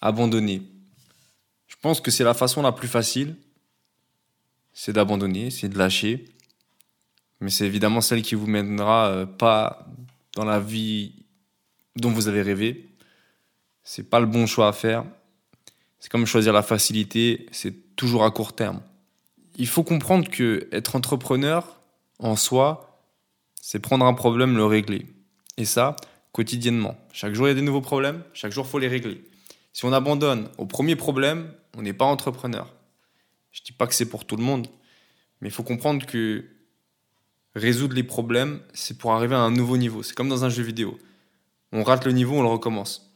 abandonner. Je pense que c'est la façon la plus facile, c'est d'abandonner, c'est de lâcher. Mais c'est évidemment celle qui vous mènera euh, pas dans la vie dont vous avez rêvé. C'est pas le bon choix à faire. C'est comme choisir la facilité, c'est toujours à court terme. Il faut comprendre que être entrepreneur en soi, c'est prendre un problème, le régler. Et ça, quotidiennement. Chaque jour, il y a des nouveaux problèmes, chaque jour, il faut les régler. Si on abandonne au premier problème, on n'est pas entrepreneur. Je dis pas que c'est pour tout le monde, mais il faut comprendre que résoudre les problèmes, c'est pour arriver à un nouveau niveau. C'est comme dans un jeu vidéo. On rate le niveau, on le recommence.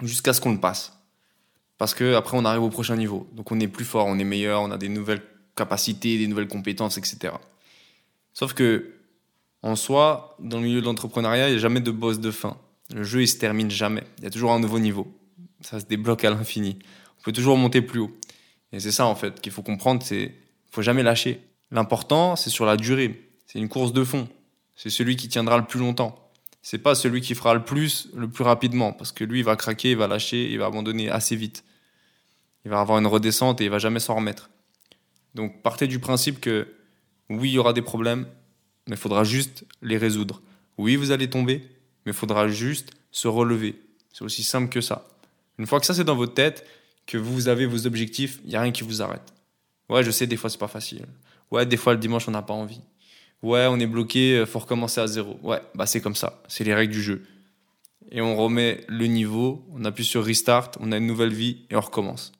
Jusqu'à ce qu'on le passe. Parce que après, on arrive au prochain niveau. Donc on est plus fort, on est meilleur, on a des nouvelles capacités, des nouvelles compétences, etc. Sauf que, en soi, dans le milieu de l'entrepreneuriat, il n'y a jamais de boss de fin. Le jeu, il se termine jamais. Il y a toujours un nouveau niveau. Ça se débloque à l'infini. On peut toujours monter plus haut. Et c'est ça, en fait, qu'il faut comprendre, c'est faut jamais lâcher. L'important, c'est sur la durée. C'est une course de fond. C'est celui qui tiendra le plus longtemps. C'est pas celui qui fera le plus le plus rapidement, parce que lui, il va craquer, il va lâcher, il va abandonner assez vite. Il va avoir une redescente et il va jamais s'en remettre. Donc partez du principe que oui, il y aura des problèmes, mais il faudra juste les résoudre. Oui, vous allez tomber, mais il faudra juste se relever. C'est aussi simple que ça. Une fois que ça c'est dans votre tête, que vous avez vos objectifs, il n'y a rien qui vous arrête. Ouais, je sais, des fois c'est pas facile. Ouais, des fois le dimanche on n'a pas envie. Ouais, on est bloqué, euh, faut recommencer à zéro. Ouais, bah c'est comme ça, c'est les règles du jeu. Et on remet le niveau, on appuie sur restart, on a une nouvelle vie et on recommence.